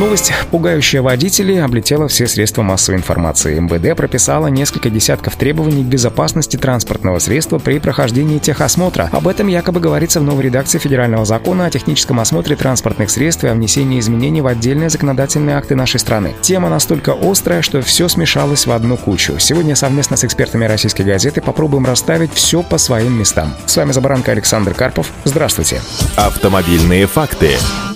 Новость, пугающая водителей, облетела все средства массовой информации. МВД прописала несколько десятков требований к безопасности транспортного средства при прохождении техосмотра. Об этом якобы говорится в новой редакции Федерального закона о техническом осмотре транспортных средств и о внесении изменений в отдельные законодательные акты нашей страны. Тема настолько острая, что все смешалось в одну кучу. Сегодня совместно с экспертами российской газеты попробуем расставить все по своим местам. С вами Забаранка Александр Карпов. Здравствуйте. Автомобильные факты.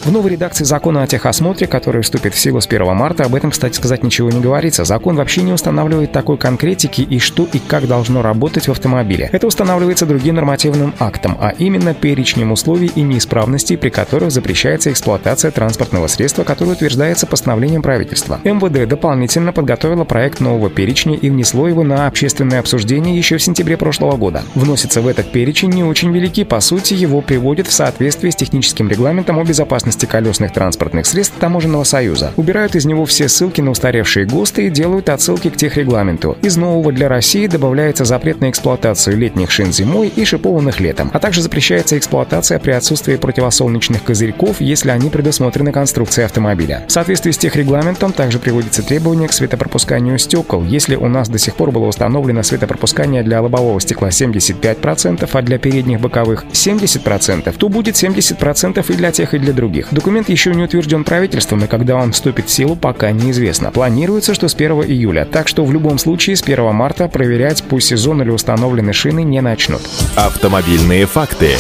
В новой редакции закона о техосмотре, который вступит в силу с 1 марта, об этом, кстати сказать, ничего не говорится. Закон вообще не устанавливает такой конкретики и что и как должно работать в автомобиле. Это устанавливается другим нормативным актом, а именно перечнем условий и неисправностей, при которых запрещается эксплуатация транспортного средства, которое утверждается постановлением правительства. МВД дополнительно подготовило проект нового перечня и внесло его на общественное обсуждение еще в сентябре прошлого года. Вносится в этот перечень не очень велики, по сути, его приводят в соответствие с техническим регламентом о безопасности безопасности колесных транспортных средств Таможенного союза. Убирают из него все ссылки на устаревшие ГОСТы и делают отсылки к техрегламенту. Из нового для России добавляется запрет на эксплуатацию летних шин зимой и шипованных летом, а также запрещается эксплуатация при отсутствии противосолнечных козырьков, если они предусмотрены конструкцией автомобиля. В соответствии с техрегламентом также приводится требование к светопропусканию стекол. Если у нас до сих пор было установлено светопропускание для лобового стекла 75%, а для передних боковых 70%, то будет 70% и для тех, и для других других. Документ еще не утвержден правительством, и когда он вступит в силу, пока неизвестно. Планируется, что с 1 июля, так что в любом случае с 1 марта проверять по сезону или установлены шины не начнут. Автомобильные факты.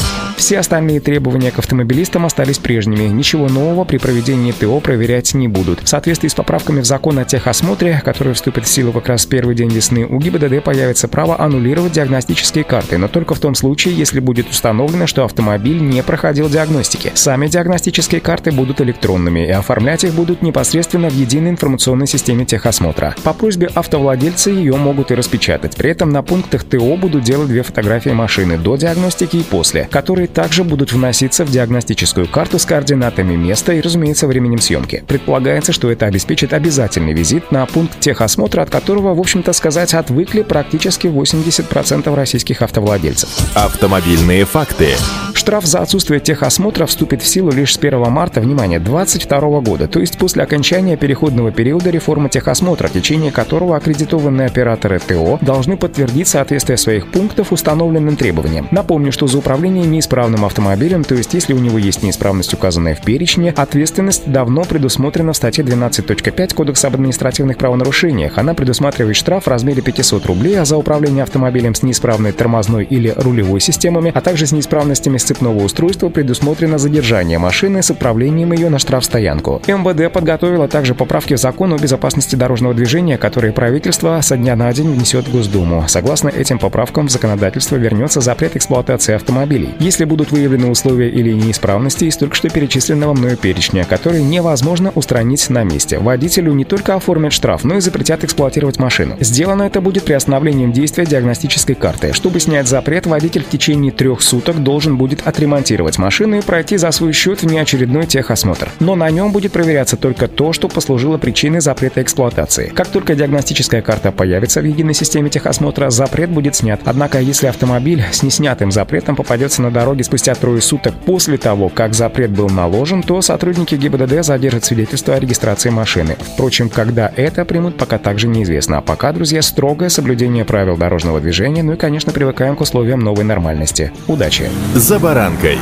Все остальные требования к автомобилистам остались прежними. Ничего нового при проведении ТО проверять не будут. В соответствии с поправками в закон о техосмотре, который вступит в силу как раз в первый день весны, у ГИБДД появится право аннулировать диагностические карты, но только в том случае, если будет установлено, что автомобиль не проходил диагностики. Сами диагностические карты будут электронными, и оформлять их будут непосредственно в единой информационной системе техосмотра. По просьбе автовладельца ее могут и распечатать. При этом на пунктах ТО будут делать две фотографии машины до диагностики и после, которые также будут вноситься в диагностическую карту с координатами места и, разумеется, временем съемки. Предполагается, что это обеспечит обязательный визит на пункт техосмотра, от которого, в общем-то сказать, отвыкли практически 80% российских автовладельцев. Автомобильные факты. Штраф за отсутствие техосмотра вступит в силу лишь с 1 марта, внимание, 2022 года, то есть после окончания переходного периода реформы техосмотра, в течение которого аккредитованные операторы ТО должны подтвердить соответствие своих пунктов установленным требованиям. Напомню, что за управление неисправным автомобилем, то есть если у него есть неисправность, указанная в перечне, ответственность давно предусмотрена в статье 12.5 Кодекса об административных правонарушениях. Она предусматривает штраф в размере 500 рублей, а за управление автомобилем с неисправной тормозной или рулевой системами, а также с неисправностями цепного устройства предусмотрено задержание машины с отправлением ее на штрафстоянку. МВД подготовила также поправки в закон о безопасности дорожного движения, которые правительство со дня на день внесет в Госдуму. Согласно этим поправкам в законодательство вернется запрет эксплуатации автомобилей, если будут выявлены условия или неисправности из только что перечисленного мною перечня, которые невозможно устранить на месте. Водителю не только оформят штраф, но и запретят эксплуатировать машину. Сделано это будет приостановлением действия диагностической карты. Чтобы снять запрет, водитель в течение трех суток должен будет отремонтировать машину и пройти за свой счет внеочередной техосмотр. Но на нем будет проверяться только то, что послужило причиной запрета эксплуатации. Как только диагностическая карта появится в единой системе техосмотра, запрет будет снят. Однако, если автомобиль с неснятым запретом попадется на дороге спустя трое суток после того, как запрет был наложен, то сотрудники ГИБДД задержат свидетельство о регистрации машины. Впрочем, когда это примут, пока также неизвестно. А пока, друзья, строгое соблюдение правил дорожного движения, ну и, конечно, привыкаем к условиям новой нормальности. Удачи! За баранкой.